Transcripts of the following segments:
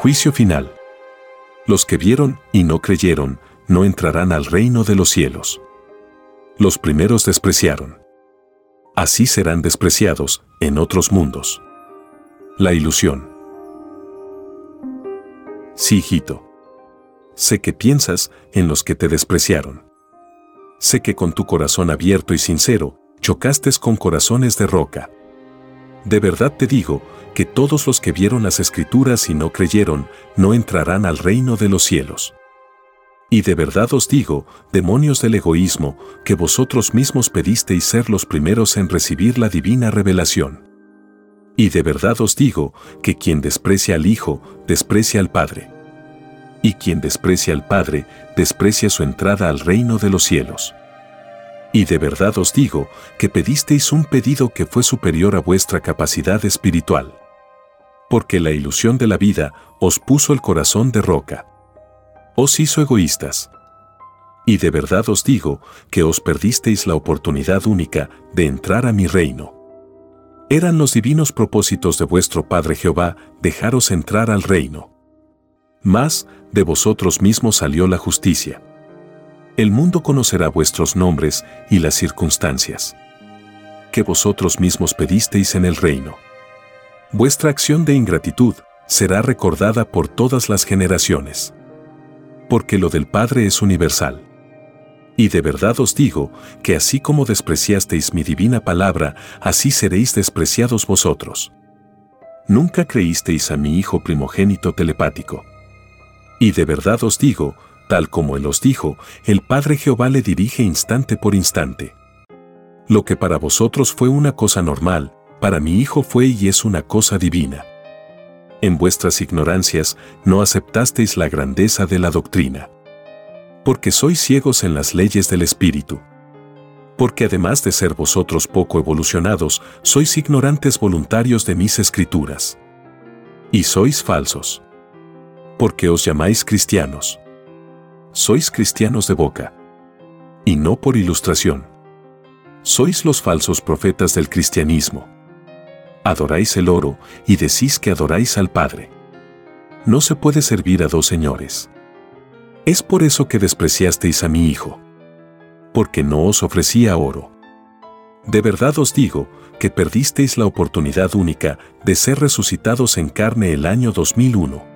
Juicio final. Los que vieron y no creyeron no entrarán al reino de los cielos. Los primeros despreciaron. Así serán despreciados en otros mundos. La ilusión. Sí, hijito. Sé que piensas en los que te despreciaron. Sé que con tu corazón abierto y sincero, chocaste con corazones de roca. De verdad te digo que todos los que vieron las escrituras y no creyeron, no entrarán al reino de los cielos. Y de verdad os digo, demonios del egoísmo, que vosotros mismos pedisteis ser los primeros en recibir la divina revelación. Y de verdad os digo, que quien desprecia al Hijo, desprecia al Padre. Y quien desprecia al Padre, desprecia su entrada al reino de los cielos. Y de verdad os digo, que pedisteis un pedido que fue superior a vuestra capacidad espiritual. Porque la ilusión de la vida os puso el corazón de roca os hizo egoístas. Y de verdad os digo que os perdisteis la oportunidad única de entrar a mi reino. Eran los divinos propósitos de vuestro Padre Jehová dejaros entrar al reino. Mas, de vosotros mismos salió la justicia. El mundo conocerá vuestros nombres y las circunstancias que vosotros mismos pedisteis en el reino. Vuestra acción de ingratitud será recordada por todas las generaciones porque lo del Padre es universal. Y de verdad os digo, que así como despreciasteis mi divina palabra, así seréis despreciados vosotros. Nunca creísteis a mi Hijo primogénito telepático. Y de verdad os digo, tal como Él os dijo, el Padre Jehová le dirige instante por instante. Lo que para vosotros fue una cosa normal, para mi Hijo fue y es una cosa divina en vuestras ignorancias no aceptasteis la grandeza de la doctrina. Porque sois ciegos en las leyes del Espíritu. Porque además de ser vosotros poco evolucionados, sois ignorantes voluntarios de mis escrituras. Y sois falsos. Porque os llamáis cristianos. Sois cristianos de boca. Y no por ilustración. Sois los falsos profetas del cristianismo adoráis el oro y decís que adoráis al Padre. No se puede servir a dos señores. Es por eso que despreciasteis a mi Hijo. Porque no os ofrecía oro. De verdad os digo que perdisteis la oportunidad única de ser resucitados en carne el año 2001.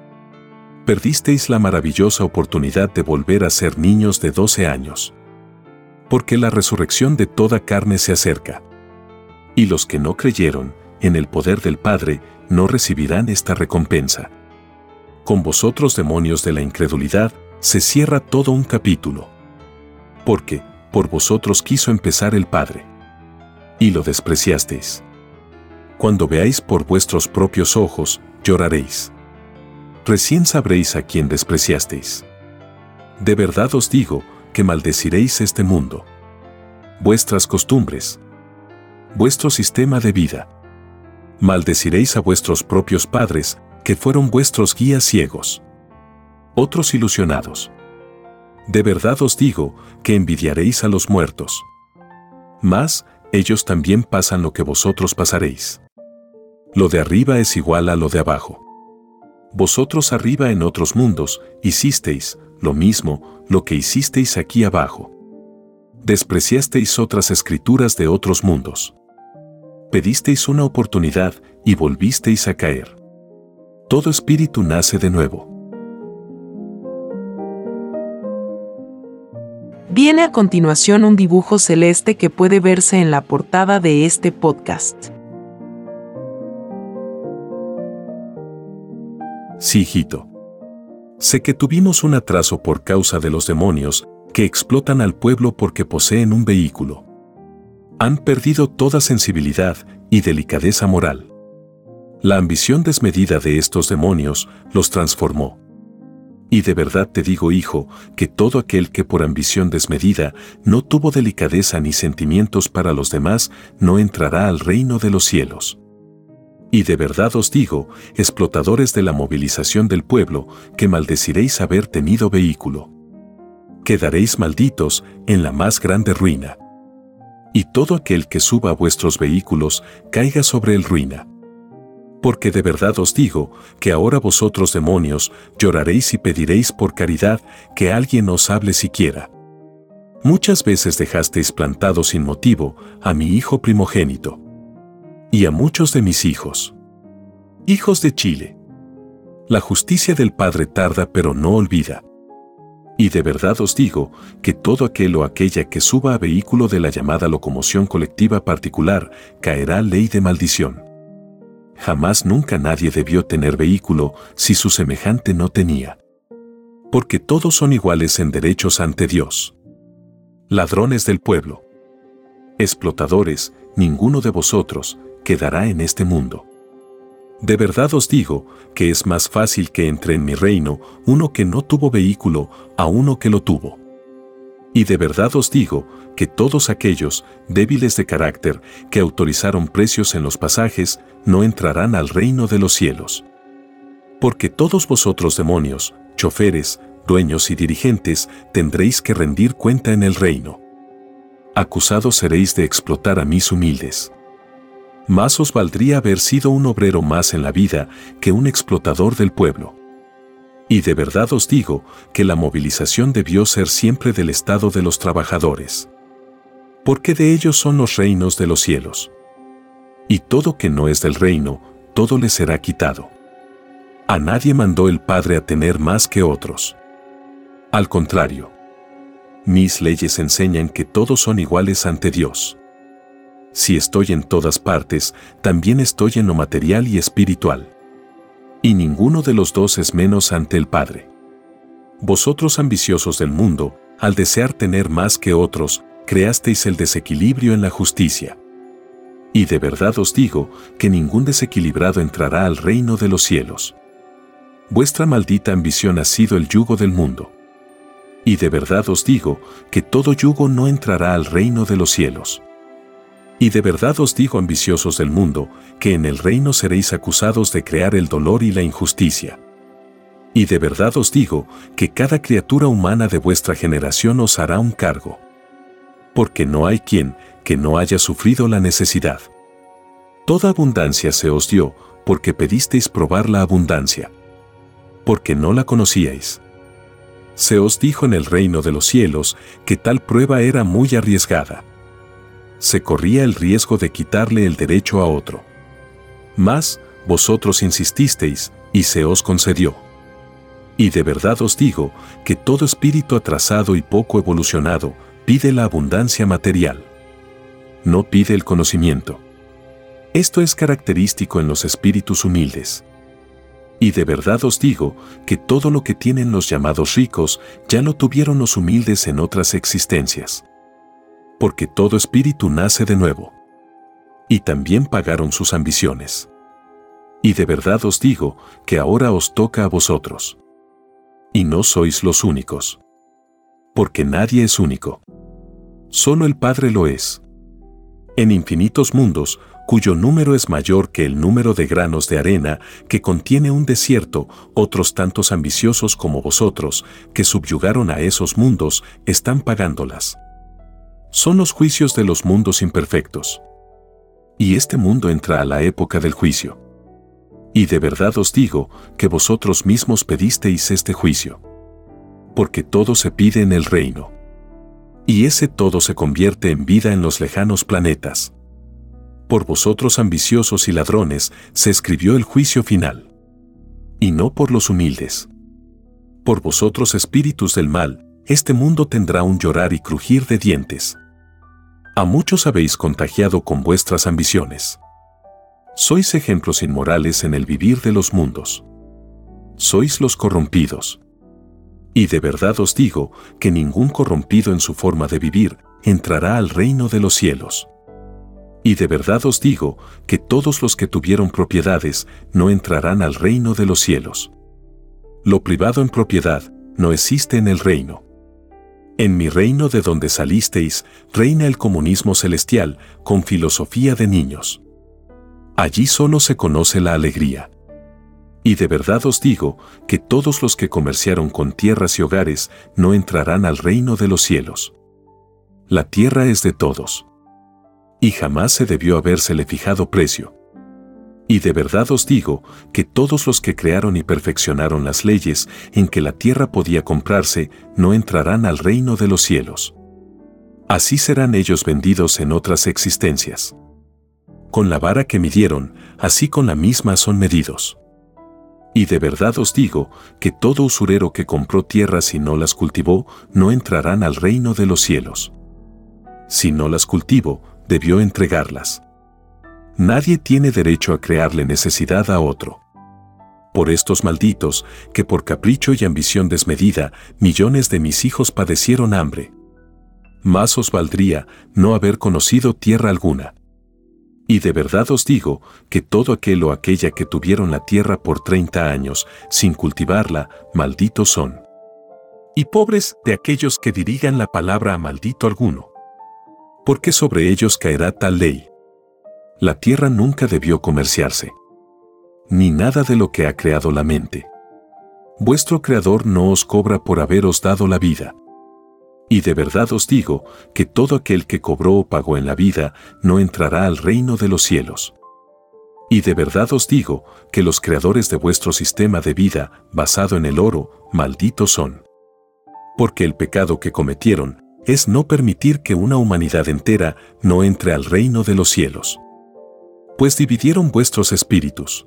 Perdisteis la maravillosa oportunidad de volver a ser niños de 12 años. Porque la resurrección de toda carne se acerca. Y los que no creyeron, en el poder del Padre, no recibirán esta recompensa. Con vosotros demonios de la incredulidad, se cierra todo un capítulo. Porque, por vosotros quiso empezar el Padre. Y lo despreciasteis. Cuando veáis por vuestros propios ojos, lloraréis. Recién sabréis a quién despreciasteis. De verdad os digo que maldeciréis este mundo. Vuestras costumbres. Vuestro sistema de vida maldeciréis a vuestros propios padres, que fueron vuestros guías ciegos. Otros ilusionados. De verdad os digo que envidiaréis a los muertos. Mas, ellos también pasan lo que vosotros pasaréis. Lo de arriba es igual a lo de abajo. Vosotros arriba en otros mundos hicisteis lo mismo, lo que hicisteis aquí abajo. Despreciasteis otras escrituras de otros mundos pedisteis una oportunidad y volvisteis a caer. Todo espíritu nace de nuevo. Viene a continuación un dibujo celeste que puede verse en la portada de este podcast. Sí, hijito. Sé que tuvimos un atraso por causa de los demonios que explotan al pueblo porque poseen un vehículo han perdido toda sensibilidad y delicadeza moral. La ambición desmedida de estos demonios los transformó. Y de verdad te digo, hijo, que todo aquel que por ambición desmedida no tuvo delicadeza ni sentimientos para los demás, no entrará al reino de los cielos. Y de verdad os digo, explotadores de la movilización del pueblo, que maldeciréis haber tenido vehículo. Quedaréis malditos en la más grande ruina. Y todo aquel que suba a vuestros vehículos caiga sobre el ruina porque de verdad os digo que ahora vosotros demonios lloraréis y pediréis por caridad que alguien os hable siquiera. Muchas veces dejasteis plantado sin motivo a mi hijo primogénito y a muchos de mis hijos. Hijos de Chile. La justicia del Padre tarda pero no olvida. Y de verdad os digo que todo aquel o aquella que suba a vehículo de la llamada locomoción colectiva particular caerá ley de maldición. Jamás nunca nadie debió tener vehículo si su semejante no tenía. Porque todos son iguales en derechos ante Dios. Ladrones del pueblo. Explotadores, ninguno de vosotros quedará en este mundo. De verdad os digo que es más fácil que entre en mi reino uno que no tuvo vehículo a uno que lo tuvo. Y de verdad os digo que todos aquellos, débiles de carácter, que autorizaron precios en los pasajes, no entrarán al reino de los cielos. Porque todos vosotros demonios, choferes, dueños y dirigentes, tendréis que rendir cuenta en el reino. Acusados seréis de explotar a mis humildes. Más os valdría haber sido un obrero más en la vida que un explotador del pueblo. Y de verdad os digo que la movilización debió ser siempre del estado de los trabajadores. Porque de ellos son los reinos de los cielos. Y todo que no es del reino, todo le será quitado. A nadie mandó el Padre a tener más que otros. Al contrario, mis leyes enseñan que todos son iguales ante Dios. Si estoy en todas partes, también estoy en lo material y espiritual y ninguno de los dos es menos ante el Padre. Vosotros ambiciosos del mundo, al desear tener más que otros, creasteis el desequilibrio en la justicia. Y de verdad os digo que ningún desequilibrado entrará al reino de los cielos. Vuestra maldita ambición ha sido el yugo del mundo. Y de verdad os digo que todo yugo no entrará al reino de los cielos. Y de verdad os digo ambiciosos del mundo, que en el reino seréis acusados de crear el dolor y la injusticia. Y de verdad os digo que cada criatura humana de vuestra generación os hará un cargo. Porque no hay quien que no haya sufrido la necesidad. Toda abundancia se os dio, porque pedisteis probar la abundancia. Porque no la conocíais. Se os dijo en el reino de los cielos que tal prueba era muy arriesgada se corría el riesgo de quitarle el derecho a otro. Mas, vosotros insististeis, y se os concedió. Y de verdad os digo que todo espíritu atrasado y poco evolucionado pide la abundancia material. No pide el conocimiento. Esto es característico en los espíritus humildes. Y de verdad os digo que todo lo que tienen los llamados ricos ya lo tuvieron los humildes en otras existencias porque todo espíritu nace de nuevo. Y también pagaron sus ambiciones. Y de verdad os digo que ahora os toca a vosotros. Y no sois los únicos. Porque nadie es único. Solo el Padre lo es. En infinitos mundos, cuyo número es mayor que el número de granos de arena que contiene un desierto, otros tantos ambiciosos como vosotros, que subyugaron a esos mundos, están pagándolas son los juicios de los mundos imperfectos. Y este mundo entra a la época del juicio. Y de verdad os digo que vosotros mismos pedisteis este juicio. Porque todo se pide en el reino. Y ese todo se convierte en vida en los lejanos planetas. Por vosotros ambiciosos y ladrones se escribió el juicio final. Y no por los humildes. Por vosotros espíritus del mal, este mundo tendrá un llorar y crujir de dientes. A muchos habéis contagiado con vuestras ambiciones. Sois ejemplos inmorales en el vivir de los mundos. Sois los corrompidos. Y de verdad os digo que ningún corrompido en su forma de vivir entrará al reino de los cielos. Y de verdad os digo que todos los que tuvieron propiedades no entrarán al reino de los cielos. Lo privado en propiedad no existe en el reino. En mi reino de donde salisteis, reina el comunismo celestial con filosofía de niños. Allí solo se conoce la alegría. Y de verdad os digo que todos los que comerciaron con tierras y hogares no entrarán al reino de los cielos. La tierra es de todos. Y jamás se debió habérsele fijado precio. Y de verdad os digo que todos los que crearon y perfeccionaron las leyes en que la tierra podía comprarse no entrarán al reino de los cielos. Así serán ellos vendidos en otras existencias. Con la vara que midieron, así con la misma son medidos. Y de verdad os digo que todo usurero que compró tierras y no las cultivó, no entrarán al reino de los cielos. Si no las cultivo, debió entregarlas. Nadie tiene derecho a crearle necesidad a otro. Por estos malditos, que por capricho y ambición desmedida, millones de mis hijos padecieron hambre. Más os valdría no haber conocido tierra alguna. Y de verdad os digo que todo aquel o aquella que tuvieron la tierra por treinta años sin cultivarla, malditos son. Y pobres de aquellos que dirigan la palabra a maldito alguno. Porque sobre ellos caerá tal ley. La tierra nunca debió comerciarse. Ni nada de lo que ha creado la mente. Vuestro Creador no os cobra por haberos dado la vida. Y de verdad os digo que todo aquel que cobró o pagó en la vida no entrará al reino de los cielos. Y de verdad os digo que los creadores de vuestro sistema de vida, basado en el oro, malditos son. Porque el pecado que cometieron es no permitir que una humanidad entera no entre al reino de los cielos. Pues dividieron vuestros espíritus.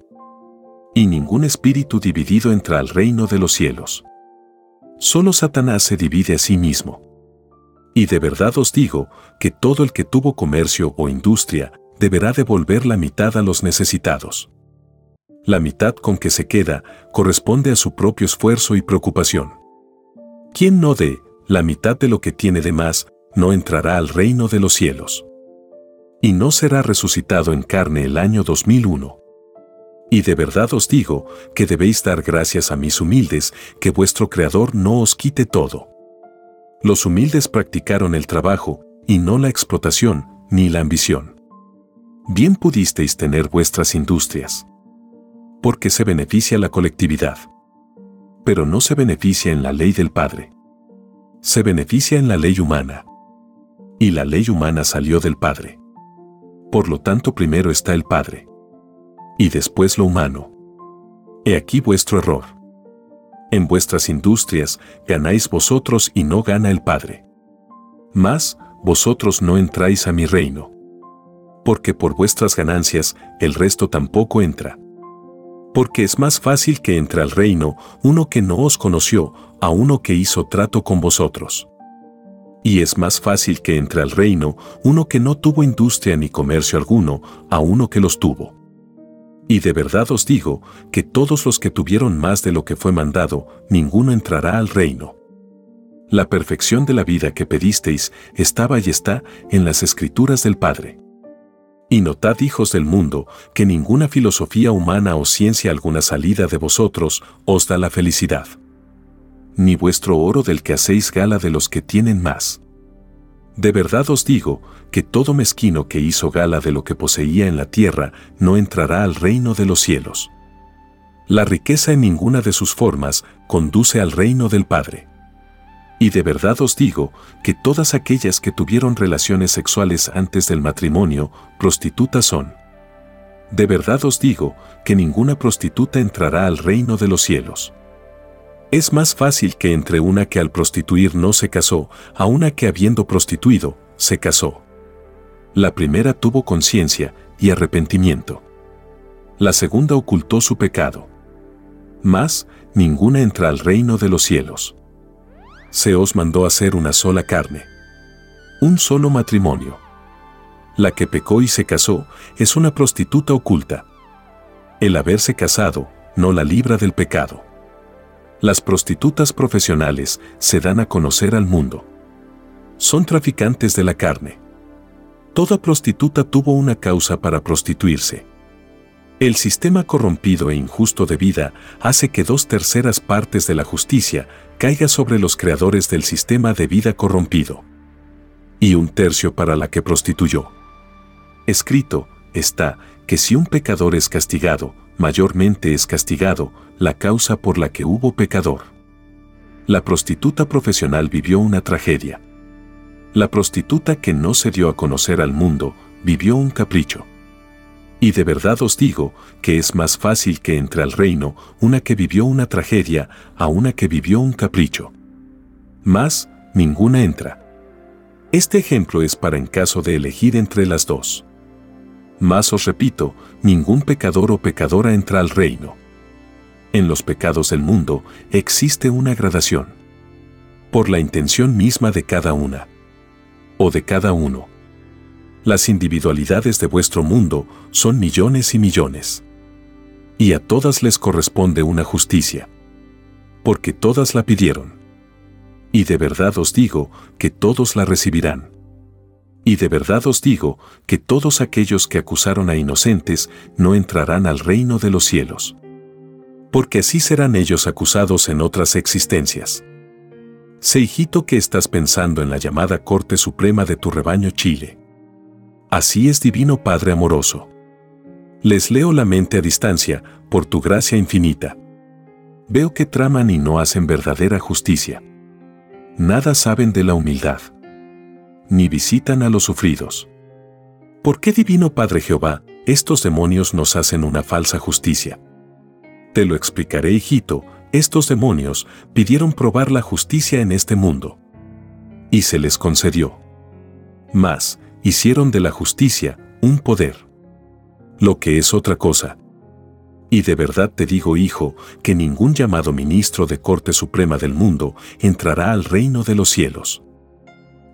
Y ningún espíritu dividido entra al reino de los cielos. Solo Satanás se divide a sí mismo. Y de verdad os digo que todo el que tuvo comercio o industria deberá devolver la mitad a los necesitados. La mitad con que se queda corresponde a su propio esfuerzo y preocupación. Quien no dé la mitad de lo que tiene de más, no entrará al reino de los cielos. Y no será resucitado en carne el año 2001. Y de verdad os digo que debéis dar gracias a mis humildes, que vuestro Creador no os quite todo. Los humildes practicaron el trabajo, y no la explotación, ni la ambición. Bien pudisteis tener vuestras industrias. Porque se beneficia la colectividad. Pero no se beneficia en la ley del Padre. Se beneficia en la ley humana. Y la ley humana salió del Padre. Por lo tanto primero está el Padre. Y después lo humano. He aquí vuestro error. En vuestras industrias ganáis vosotros y no gana el Padre. Mas, vosotros no entráis a mi reino. Porque por vuestras ganancias el resto tampoco entra. Porque es más fácil que entre al reino uno que no os conoció a uno que hizo trato con vosotros. Y es más fácil que entre al reino uno que no tuvo industria ni comercio alguno a uno que los tuvo. Y de verdad os digo que todos los que tuvieron más de lo que fue mandado, ninguno entrará al reino. La perfección de la vida que pedisteis estaba y está en las escrituras del Padre. Y notad, hijos del mundo, que ninguna filosofía humana o ciencia alguna salida de vosotros os da la felicidad. Ni vuestro oro del que hacéis gala de los que tienen más. De verdad os digo que todo mezquino que hizo gala de lo que poseía en la tierra no entrará al reino de los cielos. La riqueza en ninguna de sus formas conduce al reino del Padre. Y de verdad os digo que todas aquellas que tuvieron relaciones sexuales antes del matrimonio, prostitutas son. De verdad os digo que ninguna prostituta entrará al reino de los cielos. Es más fácil que entre una que al prostituir no se casó a una que habiendo prostituido, se casó. La primera tuvo conciencia y arrepentimiento. La segunda ocultó su pecado. Mas, ninguna entra al reino de los cielos. Se os mandó hacer una sola carne. Un solo matrimonio. La que pecó y se casó es una prostituta oculta. El haberse casado no la libra del pecado. Las prostitutas profesionales se dan a conocer al mundo. Son traficantes de la carne. Toda prostituta tuvo una causa para prostituirse. El sistema corrompido e injusto de vida hace que dos terceras partes de la justicia caiga sobre los creadores del sistema de vida corrompido. Y un tercio para la que prostituyó. Escrito está que si un pecador es castigado, mayormente es castigado la causa por la que hubo pecador. La prostituta profesional vivió una tragedia. La prostituta que no se dio a conocer al mundo vivió un capricho. Y de verdad os digo que es más fácil que entre al reino una que vivió una tragedia a una que vivió un capricho. Más, ninguna entra. Este ejemplo es para en caso de elegir entre las dos. Más os repito, ningún pecador o pecadora entra al reino. En los pecados del mundo existe una gradación. Por la intención misma de cada una. O de cada uno. Las individualidades de vuestro mundo son millones y millones. Y a todas les corresponde una justicia. Porque todas la pidieron. Y de verdad os digo que todos la recibirán. Y de verdad os digo que todos aquellos que acusaron a inocentes no entrarán al reino de los cielos. Porque así serán ellos acusados en otras existencias. Sé hijito que estás pensando en la llamada Corte Suprema de tu rebaño Chile. Así es divino Padre amoroso. Les leo la mente a distancia, por tu gracia infinita. Veo que traman y no hacen verdadera justicia. Nada saben de la humildad ni visitan a los sufridos. ¿Por qué Divino Padre Jehová, estos demonios nos hacen una falsa justicia? Te lo explicaré, hijito, estos demonios pidieron probar la justicia en este mundo. Y se les concedió. Mas, hicieron de la justicia un poder. Lo que es otra cosa. Y de verdad te digo, hijo, que ningún llamado ministro de Corte Suprema del mundo entrará al reino de los cielos.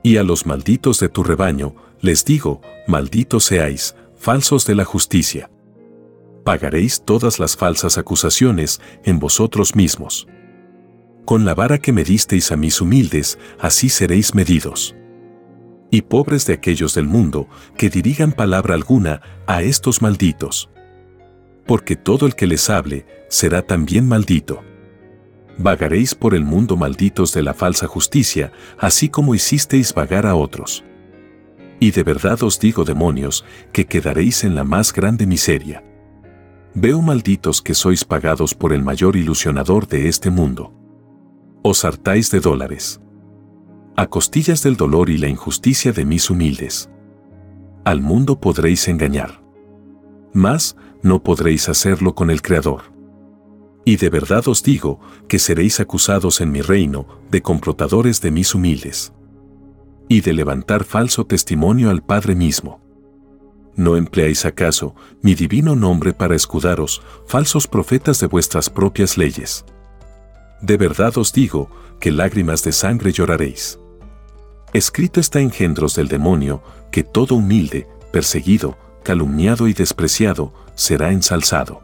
Y a los malditos de tu rebaño, les digo, malditos seáis, falsos de la justicia. Pagaréis todas las falsas acusaciones en vosotros mismos. Con la vara que me disteis a mis humildes, así seréis medidos. Y pobres de aquellos del mundo que dirigan palabra alguna a estos malditos. Porque todo el que les hable será también maldito vagaréis por el mundo malditos de la falsa justicia, así como hicisteis vagar a otros. Y de verdad os digo, demonios, que quedaréis en la más grande miseria. Veo malditos que sois pagados por el mayor ilusionador de este mundo. Os hartáis de dólares. A costillas del dolor y la injusticia de mis humildes. Al mundo podréis engañar. Mas, no podréis hacerlo con el Creador. Y de verdad os digo que seréis acusados en mi reino de comprotadores de mis humildes. Y de levantar falso testimonio al Padre mismo. ¿No empleáis acaso mi divino nombre para escudaros, falsos profetas de vuestras propias leyes? De verdad os digo que lágrimas de sangre lloraréis. Escrito está engendros del demonio, que todo humilde, perseguido, calumniado y despreciado, será ensalzado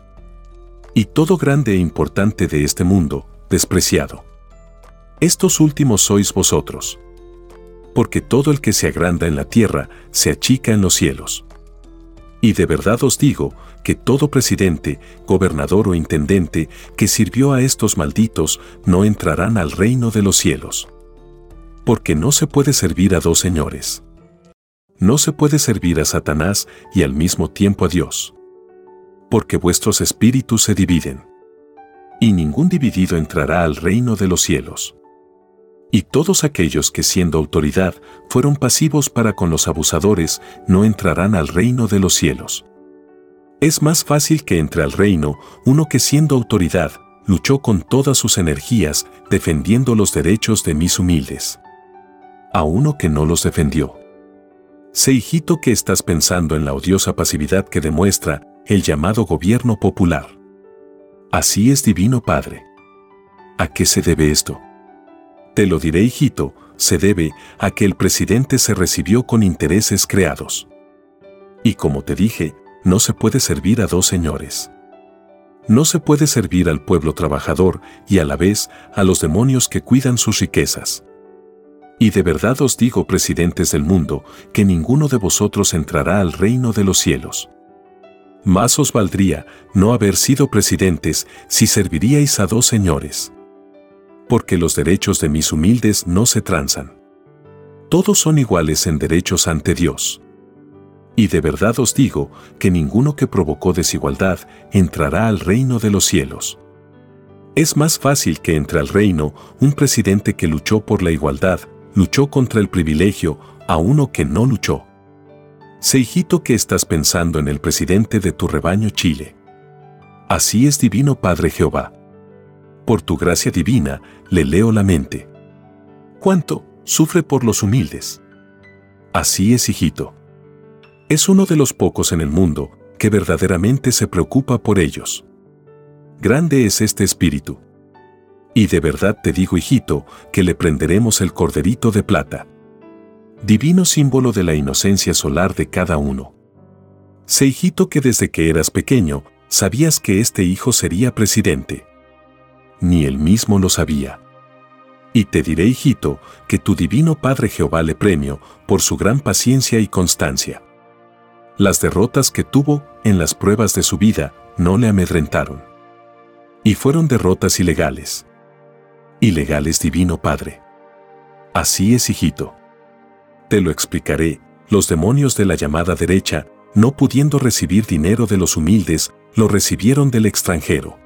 y todo grande e importante de este mundo, despreciado. Estos últimos sois vosotros. Porque todo el que se agranda en la tierra, se achica en los cielos. Y de verdad os digo que todo presidente, gobernador o intendente que sirvió a estos malditos no entrarán al reino de los cielos. Porque no se puede servir a dos señores. No se puede servir a Satanás y al mismo tiempo a Dios porque vuestros espíritus se dividen. Y ningún dividido entrará al reino de los cielos. Y todos aquellos que siendo autoridad fueron pasivos para con los abusadores no entrarán al reino de los cielos. Es más fácil que entre al reino uno que siendo autoridad luchó con todas sus energías defendiendo los derechos de mis humildes. A uno que no los defendió. Sé hijito que estás pensando en la odiosa pasividad que demuestra el llamado gobierno popular. Así es Divino Padre. ¿A qué se debe esto? Te lo diré, hijito, se debe a que el presidente se recibió con intereses creados. Y como te dije, no se puede servir a dos señores. No se puede servir al pueblo trabajador y a la vez a los demonios que cuidan sus riquezas. Y de verdad os digo, presidentes del mundo, que ninguno de vosotros entrará al reino de los cielos. Más os valdría no haber sido presidentes si serviríais a dos señores. Porque los derechos de mis humildes no se transan. Todos son iguales en derechos ante Dios. Y de verdad os digo que ninguno que provocó desigualdad entrará al reino de los cielos. Es más fácil que entre al reino un presidente que luchó por la igualdad, luchó contra el privilegio, a uno que no luchó. Sé hijito que estás pensando en el presidente de tu rebaño Chile. Así es divino Padre Jehová. Por tu gracia divina le leo la mente. ¿Cuánto sufre por los humildes? Así es hijito. Es uno de los pocos en el mundo que verdaderamente se preocupa por ellos. Grande es este espíritu. Y de verdad te digo, hijito, que le prenderemos el corderito de plata divino símbolo de la inocencia solar de cada uno. Sé hijito que desde que eras pequeño, sabías que este hijo sería presidente. Ni él mismo lo sabía. Y te diré, hijito, que tu divino Padre Jehová le premio por su gran paciencia y constancia. Las derrotas que tuvo en las pruebas de su vida no le amedrentaron. Y fueron derrotas ilegales. Ilegales, divino Padre. Así es, hijito. Te lo explicaré, los demonios de la llamada derecha, no pudiendo recibir dinero de los humildes, lo recibieron del extranjero.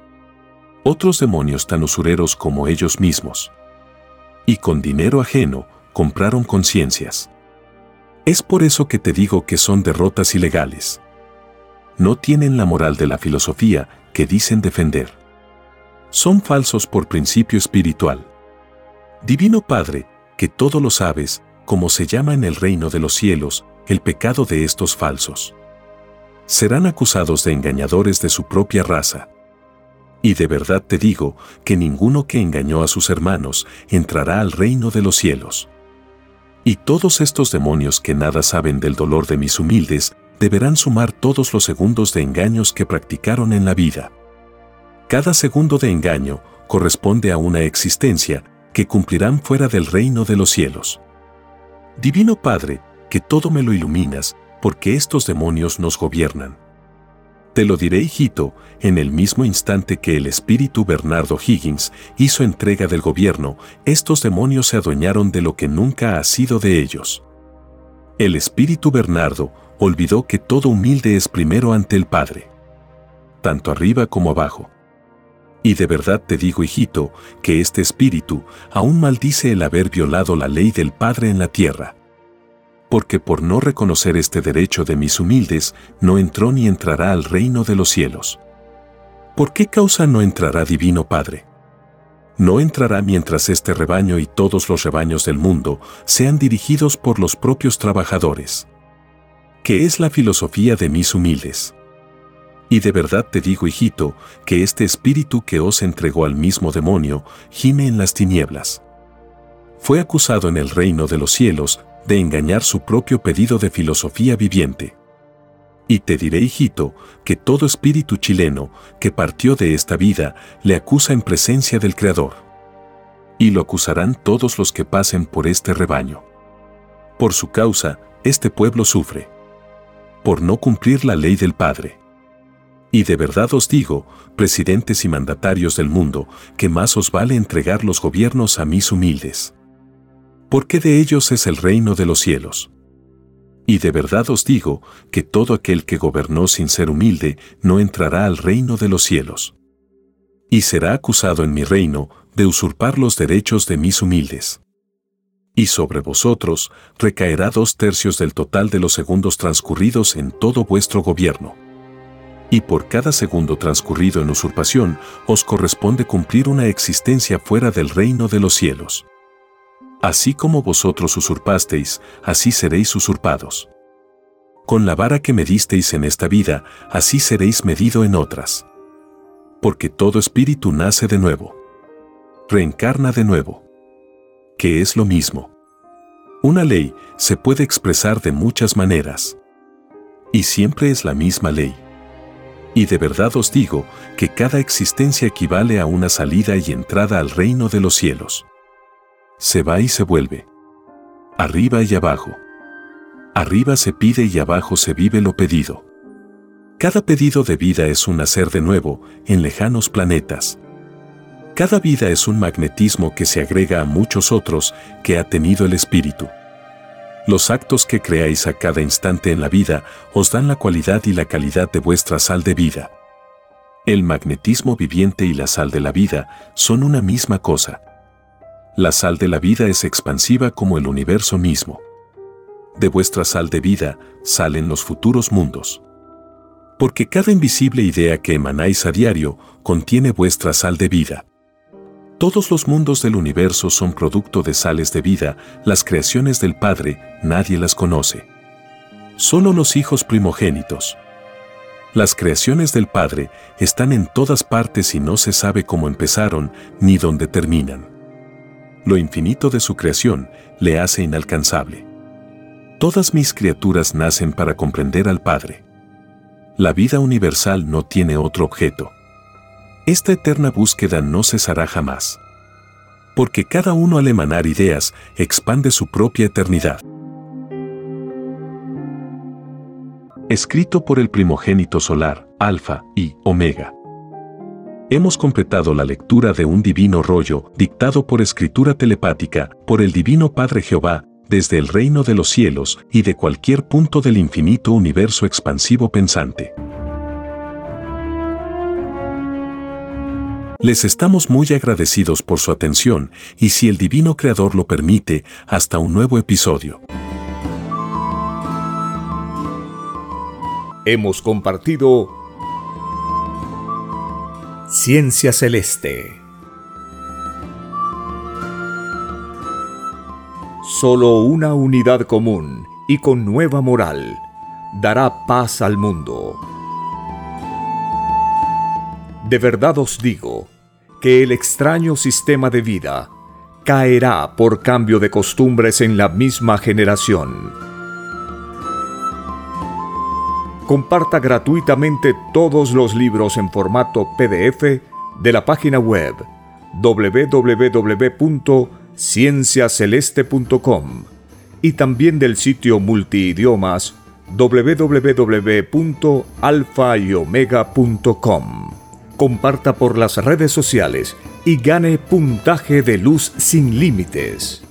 Otros demonios tan usureros como ellos mismos. Y con dinero ajeno, compraron conciencias. Es por eso que te digo que son derrotas ilegales. No tienen la moral de la filosofía que dicen defender. Son falsos por principio espiritual. Divino Padre, que todo lo sabes, como se llama en el reino de los cielos, el pecado de estos falsos. Serán acusados de engañadores de su propia raza. Y de verdad te digo que ninguno que engañó a sus hermanos entrará al reino de los cielos. Y todos estos demonios que nada saben del dolor de mis humildes, deberán sumar todos los segundos de engaños que practicaron en la vida. Cada segundo de engaño corresponde a una existencia que cumplirán fuera del reino de los cielos. Divino Padre, que todo me lo iluminas, porque estos demonios nos gobiernan. Te lo diré, hijito, en el mismo instante que el espíritu Bernardo Higgins hizo entrega del gobierno, estos demonios se adueñaron de lo que nunca ha sido de ellos. El espíritu Bernardo olvidó que todo humilde es primero ante el Padre, tanto arriba como abajo. Y de verdad te digo, hijito, que este espíritu aún maldice el haber violado la ley del Padre en la tierra. Porque por no reconocer este derecho de mis humildes, no entró ni entrará al reino de los cielos. ¿Por qué causa no entrará Divino Padre? No entrará mientras este rebaño y todos los rebaños del mundo sean dirigidos por los propios trabajadores. ¿Qué es la filosofía de mis humildes? Y de verdad te digo, hijito, que este espíritu que os entregó al mismo demonio gime en las tinieblas. Fue acusado en el reino de los cielos de engañar su propio pedido de filosofía viviente. Y te diré, hijito, que todo espíritu chileno que partió de esta vida le acusa en presencia del Creador. Y lo acusarán todos los que pasen por este rebaño. Por su causa, este pueblo sufre. Por no cumplir la ley del Padre. Y de verdad os digo, presidentes y mandatarios del mundo, que más os vale entregar los gobiernos a mis humildes. Porque de ellos es el reino de los cielos. Y de verdad os digo que todo aquel que gobernó sin ser humilde no entrará al reino de los cielos. Y será acusado en mi reino de usurpar los derechos de mis humildes. Y sobre vosotros recaerá dos tercios del total de los segundos transcurridos en todo vuestro gobierno y por cada segundo transcurrido en usurpación os corresponde cumplir una existencia fuera del reino de los cielos. Así como vosotros usurpasteis, así seréis usurpados. Con la vara que medisteis en esta vida, así seréis medido en otras. Porque todo espíritu nace de nuevo. Reencarna de nuevo. Que es lo mismo. Una ley se puede expresar de muchas maneras. Y siempre es la misma ley. Y de verdad os digo que cada existencia equivale a una salida y entrada al reino de los cielos. Se va y se vuelve. arriba y abajo. Arriba se pide y abajo se vive lo pedido. Cada pedido de vida es un nacer de nuevo en lejanos planetas. Cada vida es un magnetismo que se agrega a muchos otros que ha tenido el espíritu. Los actos que creáis a cada instante en la vida os dan la cualidad y la calidad de vuestra sal de vida. El magnetismo viviente y la sal de la vida son una misma cosa. La sal de la vida es expansiva como el universo mismo. De vuestra sal de vida salen los futuros mundos. Porque cada invisible idea que emanáis a diario contiene vuestra sal de vida. Todos los mundos del universo son producto de sales de vida, las creaciones del Padre, nadie las conoce. Solo los hijos primogénitos. Las creaciones del Padre están en todas partes y no se sabe cómo empezaron ni dónde terminan. Lo infinito de su creación le hace inalcanzable. Todas mis criaturas nacen para comprender al Padre. La vida universal no tiene otro objeto. Esta eterna búsqueda no cesará jamás. Porque cada uno al emanar ideas expande su propia eternidad. Escrito por el primogénito solar, Alfa y Omega. Hemos completado la lectura de un divino rollo dictado por escritura telepática por el Divino Padre Jehová desde el reino de los cielos y de cualquier punto del infinito universo expansivo pensante. Les estamos muy agradecidos por su atención y si el Divino Creador lo permite, hasta un nuevo episodio. Hemos compartido Ciencia Celeste. Solo una unidad común y con nueva moral dará paz al mundo. De verdad os digo, que el extraño sistema de vida caerá por cambio de costumbres en la misma generación. Comparta gratuitamente todos los libros en formato PDF de la página web www.cienciaceleste.com y también del sitio multiidiomas www.alfayomega.com comparta por las redes sociales y gane puntaje de luz sin límites.